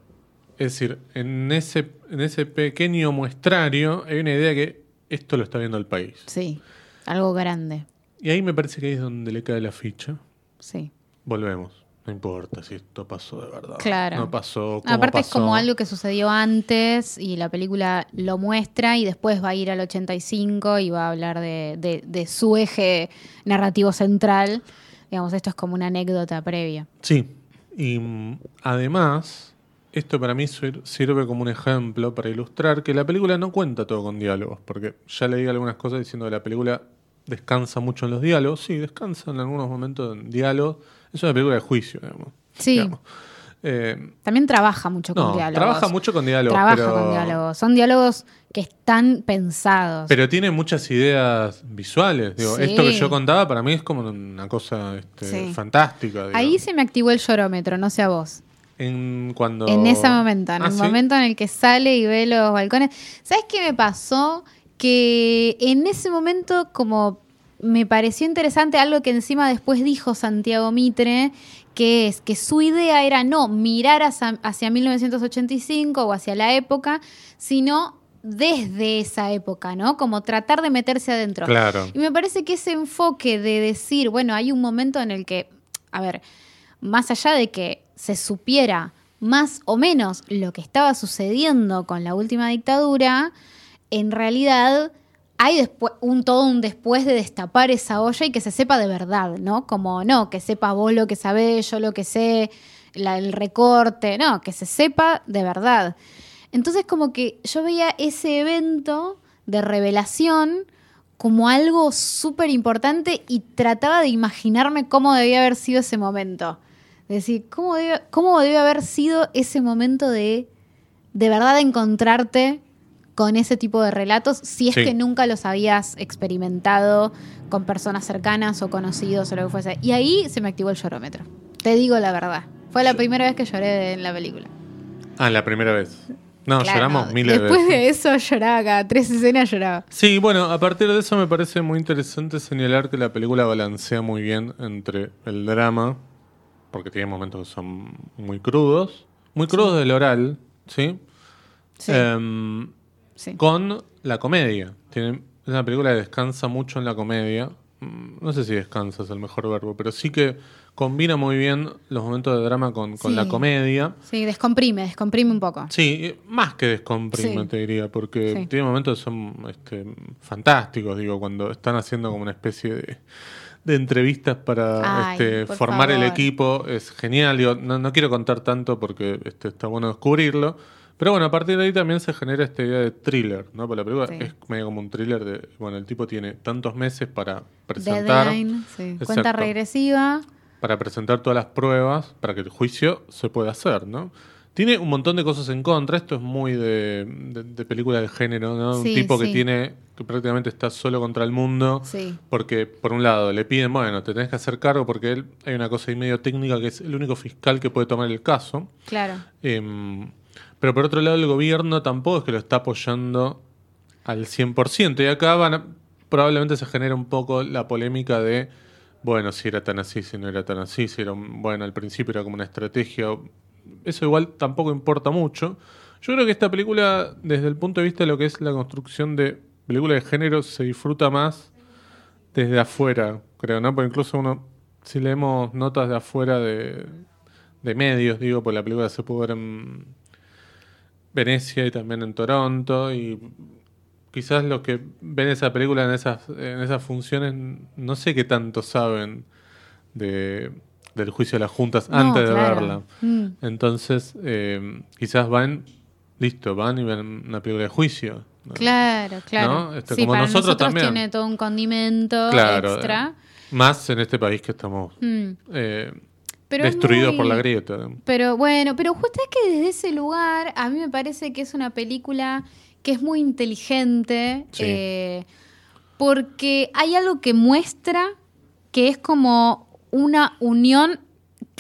Es decir, en ese, en ese pequeño muestrario hay una idea que esto lo está viendo el país. Sí, algo grande. Y ahí me parece que ahí es donde le cae la ficha. Sí. Volvemos. No importa si esto pasó de verdad. Claro. No pasó. cómo Aparte es como algo que sucedió antes y la película lo muestra y después va a ir al 85 y va a hablar de, de- de su eje narrativo central. Digamos, esto es como una anécdota previa. Sí. Y mm, además, esto para mí sir- sirve como un ejemplo para ilustrar que la película no cuenta todo con diálogos. Porque ya leí algunas cosas diciendo que la película descansa mucho en los diálogos. Sí, descansa en algunos momentos en diálogos. Es una película de juicio, digamos. Sí. digamos. Eh, También trabaja mucho con no, diálogos. trabaja mucho con diálogos. Trabaja pero, con diálogos. Son diálogos que están pensados. Pero tiene muchas ideas visuales. Digo, Sí. Esto que yo contaba para mí es como una cosa este, Sí. fantástica. Ahí se me activó el llorómetro, no sé a vos. En cuando. En ese momento, en Ah, el ¿sí? momento en el que sale y ve los balcones. ¿Sabes qué me pasó? Que en ese momento, como me pareció interesante algo que encima después dijo Santiago Mitre, que es que su idea era no mirar hacia, hacia 1985 o hacia la época, sino desde esa época, ¿no? Como tratar de meterse adentro. Claro. Y me parece que ese enfoque de decir, bueno, hay un momento en el que, a ver, más allá de que se supiera más o menos lo que estaba sucediendo con la última dictadura, en realidad hay un todo un después de destapar esa olla y que se sepa de verdad, ¿no? Como no, que sepa vos lo que sabés, yo lo que sé, el recorte, no, que se sepa de verdad. Entonces como que yo veía ese evento de revelación como algo súper importante y trataba de imaginarme cómo debía haber sido ese momento. Decir, cómo cómo debe haber sido ese momento de de verdad encontrarte con ese tipo de relatos si es Sí. que nunca los habías experimentado con personas cercanas o conocidos o lo que fuese. Y ahí se me activó el llorómetro. Te digo la verdad. Fue la primera vez que lloré en la película. Ah, la primera vez. No, Claro, lloramos miles de Después veces. de eso lloraba cada tres escenas lloraba. Sí, bueno, a partir de eso me parece muy interesante señalar que la película balancea muy bien entre el drama, porque tiene momentos que son muy crudos, muy crudos del oral, ¿sí? Sí, Em, sí. con la comedia. Tiene, es una película que descansa mucho en la comedia. Mm, No sé si descansa es el mejor verbo, pero sí que combina muy bien los momentos de drama con, con Sí. la comedia. Sí, descomprime, descomprime un poco. Sí, más que descomprime, Sí. te diría, porque Sí. tiene momentos que son este, fantásticos, digo, cuando están haciendo como una especie de, de entrevistas para Ay, este, formar el equipo, es genial, digo, no, no quiero contar tanto porque este, está bueno descubrirlo, pero bueno, a partir de ahí también se genera esta idea de thriller, ¿no? Porque la película Sí. es medio como un thriller de, bueno, el tipo tiene tantos meses para presentar, Deadline, sí. cuenta regresiva. para presentar todas las pruebas para que el juicio se pueda hacer, ¿no? Tiene un montón de cosas en contra. Esto es muy de, de- de película de género, ¿no? Sí, un tipo que tiene que prácticamente está solo contra el mundo. Sí. Porque, por un lado, le piden, bueno, te tenés que hacer cargo porque él, hay una cosa ahí medio técnica que es el único fiscal que puede tomar el caso. Claro. Em, pero por otro lado, el gobierno tampoco es que lo está apoyando al 100%. Y acá van a- probablemente se genera un poco la polémica de, bueno, si era tan así, si no era tan así, si era, un- bueno, al principio era como una estrategia. Eso igual tampoco importa mucho. Yo creo que esta película, desde el punto de vista de lo que es la construcción de película de género, se disfruta más desde afuera, creo, ¿no? Porque incluso uno, si leemos notas de afuera de, de medios, digo, pues la película se pudo ver en Venecia y también en Toronto y quizás los que ven esa película en esas, en esas funciones no sé qué tanto saben de, del juicio de las juntas No, antes de claro. verla. Mm. Entonces, eh, quizás van, listo, van y ven una película de juicio. ¿no? Claro, claro. ¿No? Este, sí, como para nosotros también. tiene todo un condimento Claro, extra. eh, más en este país que estamos Mm. eh, Pero es destruidos por la grieta. Pero bueno, pero justo es que desde ese lugar a mí me parece que es una película que es muy inteligente Sí. eh, porque hay algo que muestra que es como una unión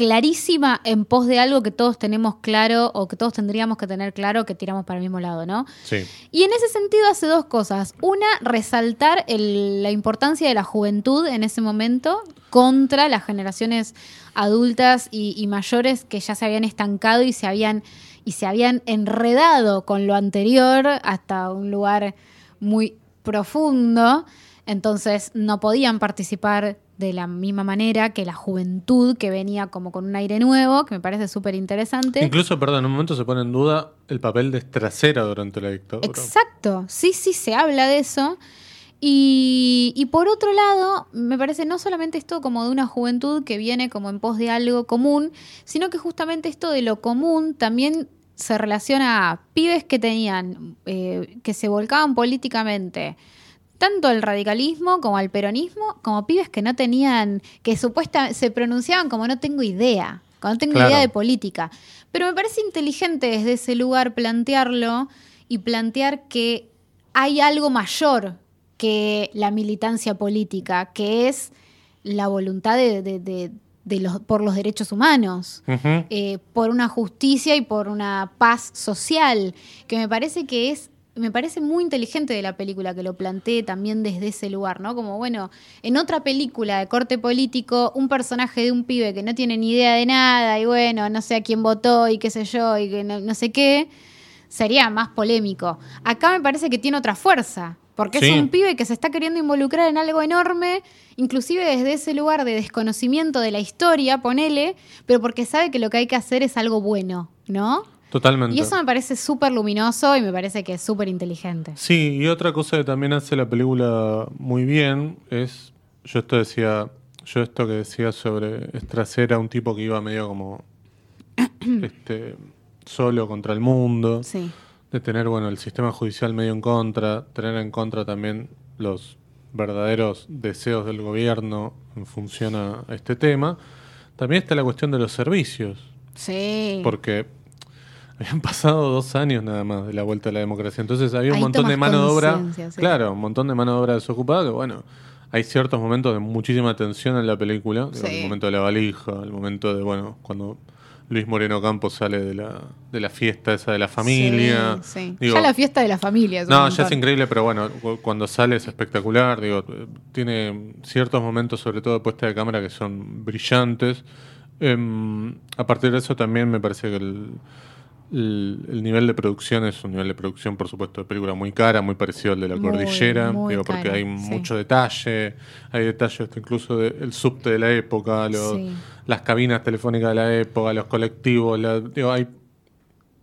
clarísima en pos de algo que todos tenemos claro o que todos tendríamos que tener claro que tiramos para el mismo lado, ¿no? Sí. Y en ese sentido hace dos cosas. Una, resaltar el- la importancia de la juventud en ese momento contra las generaciones adultas y, y mayores que ya se habían estancado y se habían, y se habían enredado con lo anterior hasta un lugar muy profundo. Entonces no podían participar de la misma manera que la juventud que venía como con un aire nuevo, que me parece súper interesante. Incluso, perdón, en un momento se pone en duda el papel de trasera durante la dictadura. Exacto, sí, sí, se habla de eso. Y, y por otro lado, me parece no solamente esto como de una juventud que viene como en pos de algo común, sino que justamente esto de lo común también se relaciona a pibes que tenían, eh, que se volcaban políticamente, tanto al radicalismo como al peronismo, como pibes que no tenían, que supuestamente se pronunciaban como no tengo idea. cuando tengo Claro. idea de política. Pero me parece inteligente desde ese lugar plantearlo y plantear que hay algo mayor que la militancia política, que es la voluntad de, de- de- de los, por los derechos humanos eh, por una justicia y por una paz social, que me parece que es, me parece muy inteligente de la película que lo plantee también desde ese lugar, ¿no? Como bueno, en otra película de corte político, un personaje de un pibe que no tiene ni idea de nada y bueno, no sé a quién votó y qué sé yo y que no, no sé qué, sería más polémico. Acá me parece que tiene otra fuerza. Porque Sí. es un pibe que se está queriendo involucrar en algo enorme, inclusive desde ese lugar de desconocimiento de la historia, ponele, pero porque sabe que lo que hay que hacer es algo bueno, ¿no? Totalmente. Y eso me parece súper luminoso y me parece que es súper inteligente. Sí, y otra cosa que también hace la película muy bien es, yo esto decía, yo esto que decía sobre Estracera, un tipo que iba medio como este, solo contra el mundo, Sí. de tener bueno el sistema judicial medio en contra, tener en contra también los verdaderos deseos del gobierno en función a este tema. También está la cuestión de los servicios, Sí. porque habían pasado dos años nada más de la vuelta a la democracia. Entonces había un Ahí montón de mano de obra. sí. Claro, un montón de mano de obra desocupada que, bueno, hay ciertos momentos de muchísima tensión en la película. Sí. El momento de la valija, el momento de, bueno, cuando Luis Moreno Campos sale de la, de la fiesta esa de la familia. Sí, sí. Digo, ya la fiesta de la familia. es no, montón. ya es increíble, pero bueno, cu- cuando sale es espectacular. Digo, tiene ciertos momentos, sobre todo de puesta de cámara, que son brillantes. Em, a partir de eso también me parece que el, el- el nivel de producción es un nivel de producción, por supuesto, de película muy cara, muy parecido al de la Muy, cordillera. muy digo, porque cara, hay sí. mucho detalle. Hay detalles incluso del subte de la época, los- Sí. las cabinas telefónicas de la época, los colectivos. la- digo, hay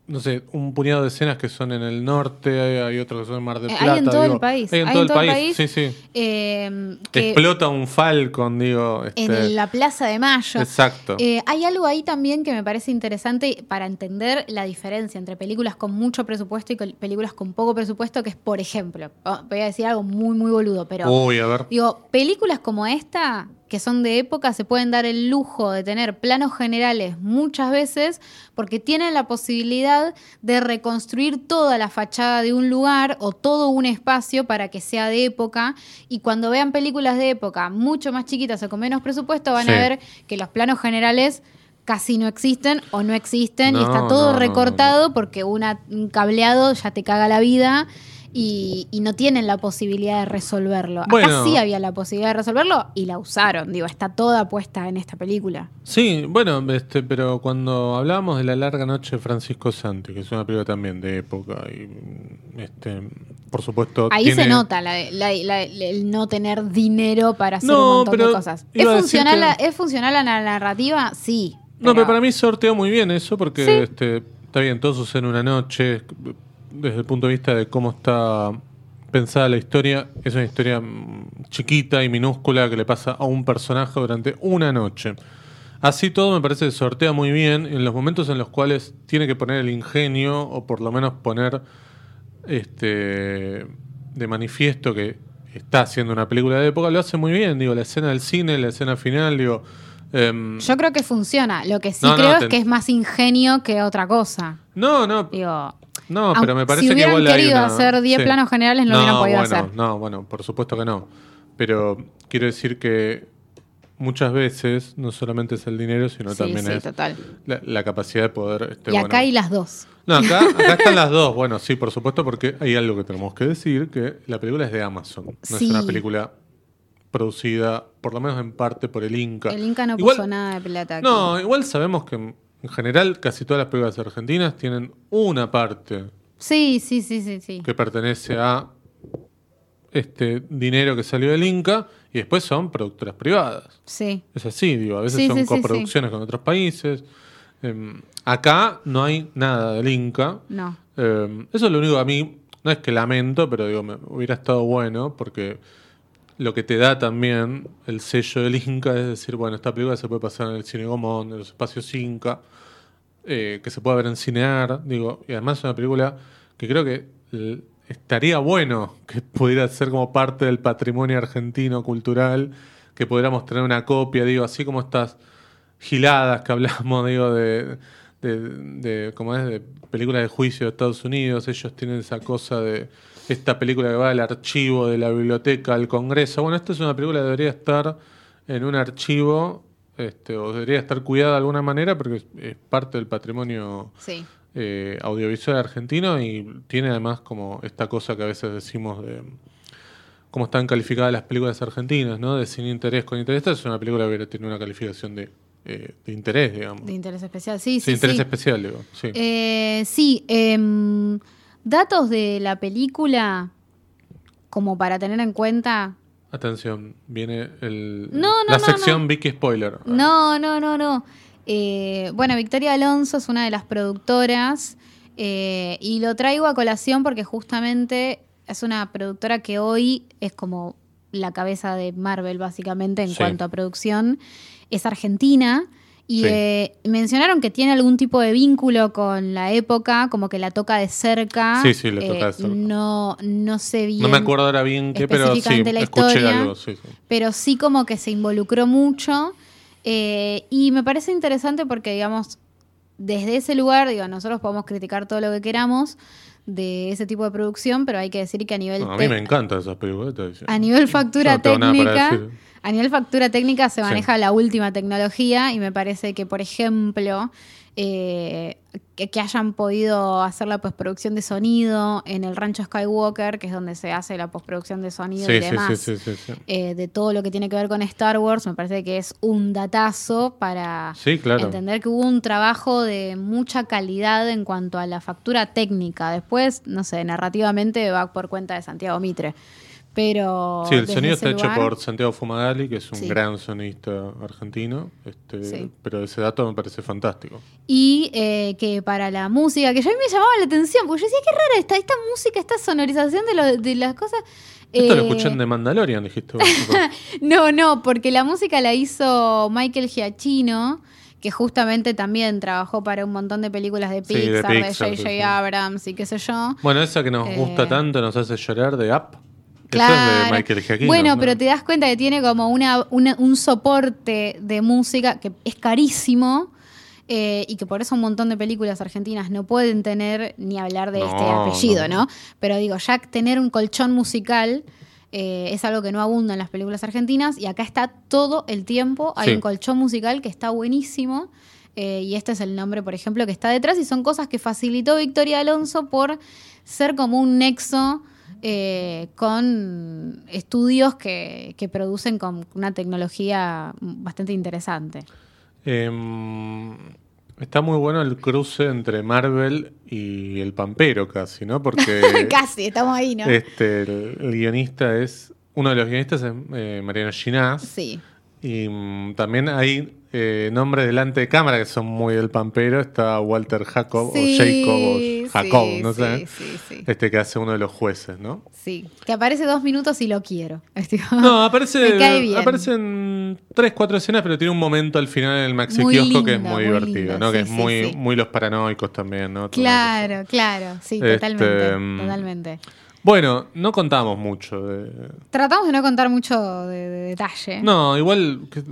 no sé, un puñado de escenas que son en el norte, hay, otras que son en Mar del Eh, Plata. hay en todo digo, el país. Hay en todo el país, sí, sí. Eh, que Explota un Falcon, digo. este, en la Plaza de Mayo. Exacto. Eh, hay algo ahí también que me parece interesante para entender la diferencia entre películas con mucho presupuesto y películas con poco presupuesto, que es, por ejemplo, oh, voy a decir algo muy, muy boludo, pero Uy, a ver. digo, películas como esta, que son de época, se pueden dar el lujo de tener planos generales muchas veces porque tienen la posibilidad de reconstruir toda la fachada de un lugar o todo un espacio para que sea de época y cuando vean películas de época mucho más chiquitas o con menos presupuesto van Sí. a ver que los planos generales casi no existen o no existen y está todo no, no, recortado porque una- un cableado ya te caga la vida y, y no tienen la posibilidad de resolverlo. Acá sí había la posibilidad de resolverlo y la usaron. Digo, está toda puesta en esta película. Sí, bueno, este, pero cuando hablábamos de La larga noche de Francisco Santi, que es una película también de época, y este, por supuesto. Ahí tiene- se nota la- la- la- el no tener dinero para hacer No, un montón de cosas. ¿Es funcional, que- ¿Es funcional a la narrativa? Sí. No, pero para mí sorteó muy bien eso, porque Sí. este, está bien, todo sucede en una noche. Desde el punto de vista de cómo está pensada la historia, es una historia chiquita y minúscula que le pasa a un personaje durante una noche. Así todo me parece que sortea muy bien en los momentos en los cuales tiene que poner el ingenio o por lo menos poner este de manifiesto que está haciendo una película de época, lo hace muy bien, digo, la escena del cine, la escena final, digo, em, Yo creo que funciona. Lo que sí No, creo es que es más ingenio que otra cosa. no, no, Digo, No, pero me parece si que hubieran igual hay querido una- hacer 10 sí. planos generales, no, No, hubieran podido bueno, hacer. No, bueno, por supuesto que no. Pero quiero decir que muchas veces no solamente es el dinero, sino Sí, también sí, es total. la, la capacidad de poder... Este, y bueno- acá hay las dos. No, acá, acá están las dos. Bueno, sí, por supuesto, porque hay algo que tenemos que decir, que la película es de Amazon. No es una película producida, por lo menos en parte, por el Inca. El Inca no Igual- puso nada de plata aquí. No, igual sabemos que en general casi todas las películas argentinas tienen una parte Sí, sí, sí, sí, sí. que pertenece a este dinero que salió del Inca y después son productoras privadas. Sí. Es así, digo, a veces Sí, son sí, sí, coproducciones con otros países. Em, acá no hay nada del Inca. No. Eh, eso es lo único que a mí, no es que lamento, pero digo, me hubiera estado bueno porque lo que te da también el sello del Inca es decir, bueno, esta película se puede pasar en el Cine Gomón, en los espacios Inca, eh, que se puede ver en Cinear, digo, y además es una película que creo que estaría bueno que pudiera ser como parte del patrimonio argentino cultural, que pudiéramos tener una copia, digo, así como estas giladas que hablamos, digo, de, de, de, como es, de películas de juicio de Estados Unidos. Ellos tienen esa cosa de esta película que va del archivo de la biblioteca al Congreso. Bueno, esta es una película que debería estar en un archivo este, o debería estar cuidada de alguna manera porque es, parte del patrimonio Sí. eh, audiovisual argentino y tiene además como esta cosa que a veces decimos de cómo están calificadas las películas argentinas, ¿no? De sin interés con interés. Esta es una película que tiene una calificación de, eh, de interés, digamos. De interés especial. Sí, Sí, sí. interés sí. especial, digo. Sí. Eh, sí, em, datos de la película como para tener en cuenta. Atención, viene el, No, no, la no, sección. Vicky Spoiler. No, no, no, no. Eh, bueno, Victoria Alonso es una de las productoras eh, y lo traigo a colación porque justamente es una productora que hoy es como la cabeza de Marvel básicamente en Sí. cuanto a producción. Es argentina y Sí. eh, mencionaron que tiene algún tipo de vínculo con la época, como que la toca de cerca. Sí, sí, la toca Eh, de cerca. No, no sé bien. No me acuerdo ahora bien qué, pero sí, la escuché algo. Sí, sí. pero sí como que se involucró mucho. eh, y me parece interesante porque, digamos, desde ese lugar, digo, nosotros podemos criticar todo lo que queramos de ese tipo de producción, pero hay que decir que a nivel, No, a mí me encantan esas películas. a nivel factura no técnica. A nivel factura técnica se Sí. maneja la última tecnología y me parece que, por ejemplo, eh, que, que hayan podido hacer la postproducción de sonido en el rancho Skywalker, que es donde se hace la postproducción de sonido Sí, y demás sí, eh, de todo lo que tiene que ver con Star Wars, me parece que es un datazo para claro. entender que hubo un trabajo de mucha calidad en cuanto a la factura técnica. Después, no sé, narrativamente va por cuenta de Santiago Mitre. Pero. Sí, el sonido está hecho por Santiago Fumagalli, que es un Sí. gran sonista argentino. Este, Sí. Pero ese dato me parece fantástico. Y eh, que para la música, que ya a mí me llamaba la atención, porque yo decía, qué rara esta, esta música, esta sonorización de, lo- de las cosas. Esto lo Eh, escuché en The Mandalorian, dijiste vos. No, no, porque la música la hizo Michael Giacchino, que justamente también trabajó para un montón de películas de Sí, de Pixar, de Pixar, J.J. sí, sí. Abrams y qué sé yo. bueno, esa que nos Eh, gusta tanto, nos hace llorar de Up. Claro. Es de Michael Giacchino. bueno, ¿no? pero te das cuenta que tiene como una, una- un soporte de música que es carísimo eh, y que por eso un montón de películas argentinas no pueden tener ni hablar de No, este apellido, no. ¿no? Pero digo, ya tener un colchón musical eh, es algo que no abunda en las películas argentinas y acá está todo el tiempo. Hay Sí. un colchón musical que está buenísimo. eh, y este es el nombre, por ejemplo, que está detrás. Y son cosas que facilitó Victoria Alonso por ser como un nexo eh, con estudios que, que producen con una tecnología bastante interesante. Em, está muy bueno el cruce entre Marvel y el Pampero casi, ¿no? Porque Casi, estamos ahí, ¿no? este, el, el guionista es... Uno de los guionistas es eh, Mariano Ginás. Sí. Y mm, también hay eh, nombres delante de cámara que son muy del Pampero. Está Walter Jacob Sí, o Jacob o Jacob, sí, no sé. sí, sí, sí. Este que hace uno de los jueces, ¿no? Sí, que aparece dos minutos y lo quiero. No, aparece, aparece en tres, cuatro escenas, pero tiene un momento al final en el Maxi Muy Kiosco que es muy muy divertido, lindo, ¿no? que es sí, muy, sí. muy los paranoicos también, ¿no? Claro, claro, sí, Este, totalmente, totalmente. Bueno, no contamos mucho de... Tratamos de no contar mucho de, de detalle. No, igual que-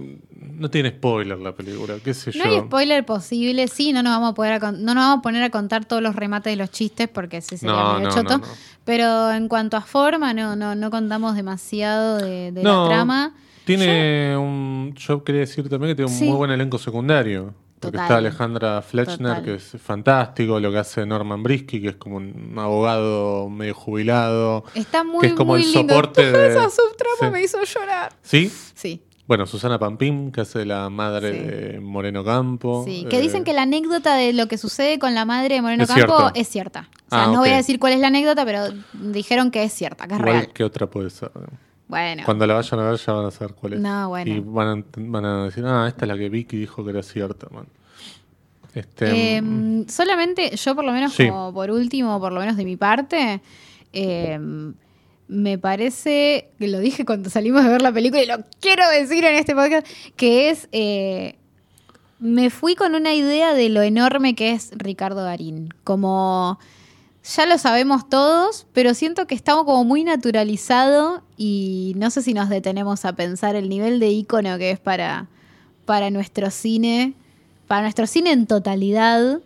no tiene spoiler la película, qué sé No yo. hay spoiler posible, sí, no nos vamos a poder a no nos vamos a poner a contar todos los remates de los chistes porque ese sería No, medio no, choto. no, no. Pero en cuanto a forma, no, no, no contamos demasiado de, de No, la trama. Tiene un. Yo quería decir también que tiene un Sí. muy buen elenco secundario. Porque Total. está Alejandra Fletchner, Total. que es fantástico, lo que hace Norman Brisky, que es como un abogado medio jubilado. Está muy, que es como muy el lindo. soporte Toda de- esa subtrama sí. me hizo llorar. ¿Sí? Sí, Bueno, Susana Pampín, que hace la madre Sí. de Moreno Campo. sí. Que eh, dicen que la anécdota de lo que sucede con la madre de Moreno Es Campo cierto. es cierta. O sea, Ah, no voy a decir cuál es la anécdota, pero dijeron que es cierta, que es Igual real. que otra puede ser. Bueno. Cuando la vayan a ver ya van a saber cuál es. No, bueno. Y van a, van a decir, ah, esta es la que Vicky dijo que era cierta. man. Este, Eh, solamente, yo por lo menos Sí. como por último, por lo menos de mi parte, eh, me parece, que lo dije cuando salimos de ver la película y lo quiero decir en este podcast, que es, eh, me fui con una idea de lo enorme que es Ricardo Darín. Como ya lo sabemos todos, pero siento que estamos como muy naturalizado y no sé si nos detenemos a pensar el nivel de ícono que es para, para nuestro cine, para nuestro cine en totalidad.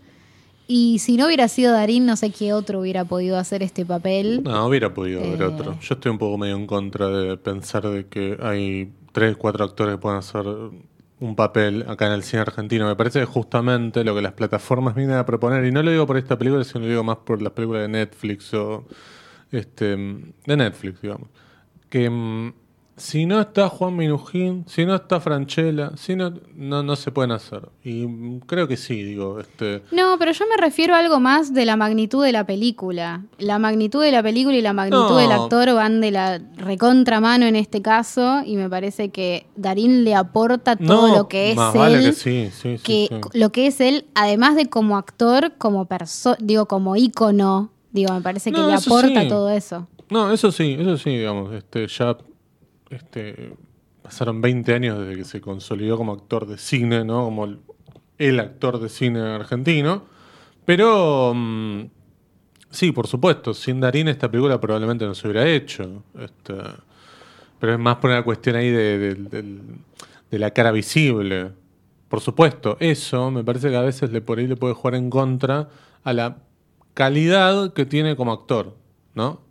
Y si no hubiera sido Darín, no sé qué otro hubiera podido hacer este papel. No, hubiera podido haber Eh. otro. Yo estoy un poco medio en contra de pensar de que hay tres, cuatro actores que pueden hacer un papel acá en el cine argentino. Me parece justamente lo que las plataformas vienen a proponer, y no lo digo por esta película, sino lo digo más por las películas de Netflix o este de Netflix, digamos. Que mm, si no está Juan Minujín, si no está Franchella, si no, no, no se pueden hacer. Y creo que sí, digo, este. No, pero yo me refiero a algo más de la magnitud de la película. La magnitud de la película y la magnitud No. del actor van de la recontramano en este caso y me parece que Darín le aporta todo no, lo que es más él. vale que sí, sí, sí, que sí. lo que es él, además de como actor, como persona, digo, como ícono, digo, me parece que le aporta todo eso. No, eso sí, eso sí, digamos, este, ya este, pasaron 20 años desde que se consolidó como actor de cine, ¿no? Como el, actor de cine argentino. Pero mm, sí, por supuesto, sin Darín esta película probablemente no se hubiera hecho. Este, pero es más por una cuestión ahí de, de la cara visible. Por supuesto, eso me parece que a veces le, por ahí le puede jugar en contra a la calidad que tiene como actor, ¿no?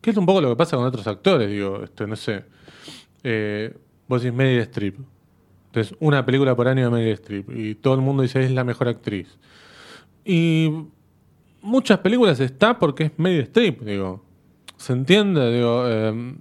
Que es un poco lo que pasa con otros actores, digo, este, no sé. Eh, vos decís Meryl Streep. Entonces, una película por año de Meryl Streep. Y todo el mundo dice es la mejor actriz. Y muchas películas está porque es Meryl Streep, digo. ¿Se entiende? Digo, eh,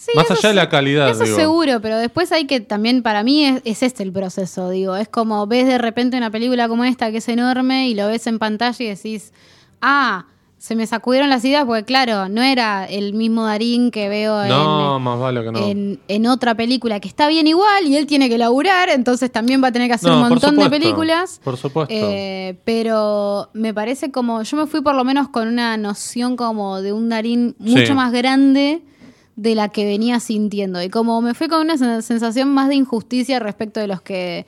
Sí, más allá de la calidad, Eso digo. seguro, pero después hay que también, para mí, es, es este el proceso, digo. Es como ves de repente una película como esta que es enorme y lo ves en pantalla y decís, ah, se me sacudieron las ideas porque, claro, no era el mismo Darín que veo No, en, más vale que no. en, en otra película que está bien igual y él tiene que laburar, entonces también va a tener que hacer No, un montón de películas. Por supuesto. Eh, pero me parece como, yo me fui por lo menos con una noción como de un Darín mucho Sí. más grande de la que venía sintiendo. Y como me fui con una sen- sensación más de injusticia respecto de los que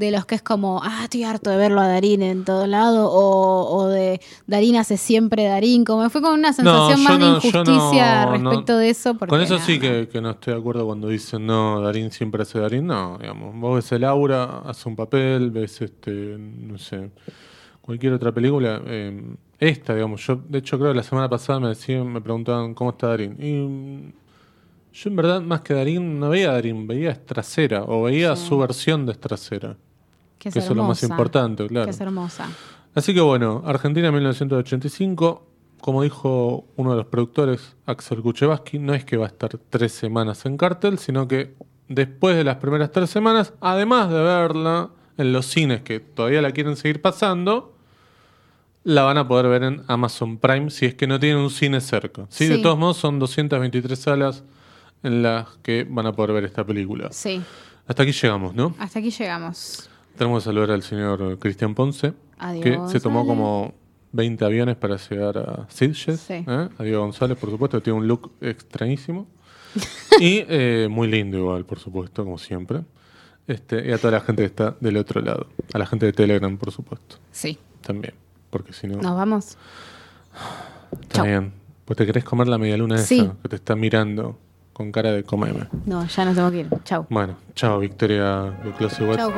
de los que es como, ah, estoy harto de verlo a Darín en todo lado, o, o de Darín hace siempre Darín, como fui con una sensación yo más de no- injusticia no- no- respecto de eso. porque Con eso sí no. que, que no estoy de acuerdo cuando dicen no, Darín siempre hace Darín. No, digamos, vos ves el aura, hace un papel, ves este, no sé, cualquier otra película. eh, esta, digamos, yo de hecho creo que la semana pasada me decían, me preguntaban cómo está Darín. Y mm, yo en verdad más que Darín no veía a Darín, veía a Estracera o veía Sí. su versión de Estracera. Que es que eso es lo más importante, claro. Que es hermosa. Así que bueno, Argentina 1985, como dijo uno de los productores, Axel Kuchevaski, no es que va a estar tres semanas en cartel, sino que después de las primeras tres semanas, además de verla en los cines que todavía la quieren seguir pasando, la van a poder ver en Amazon Prime si es que no tienen un cine cerca. ¿sí? De Sí. todos modos, son 223 salas en las que van a poder ver esta película. Sí, Hasta aquí llegamos, ¿no? hasta aquí llegamos. Tenemos que saludar al señor Cristian Ponce, Adiós, que se tomó como 20 aviones para llegar a Sitges. Sí. ¿eh? A Diego González, por supuesto, que tiene un look extrañísimo. y eh, muy lindo igual, por supuesto, como siempre. Este, y a toda la gente que está del otro lado. A la gente de Telegram, por supuesto, Sí. también. Porque si no, Nos vamos. está chau. bien. Pues te querés comer la medialuna Sí. esa que te está mirando con cara de comeme. No, ya nos tengo que ir. Chau. Bueno, chao, Victoria de Clase. Chau.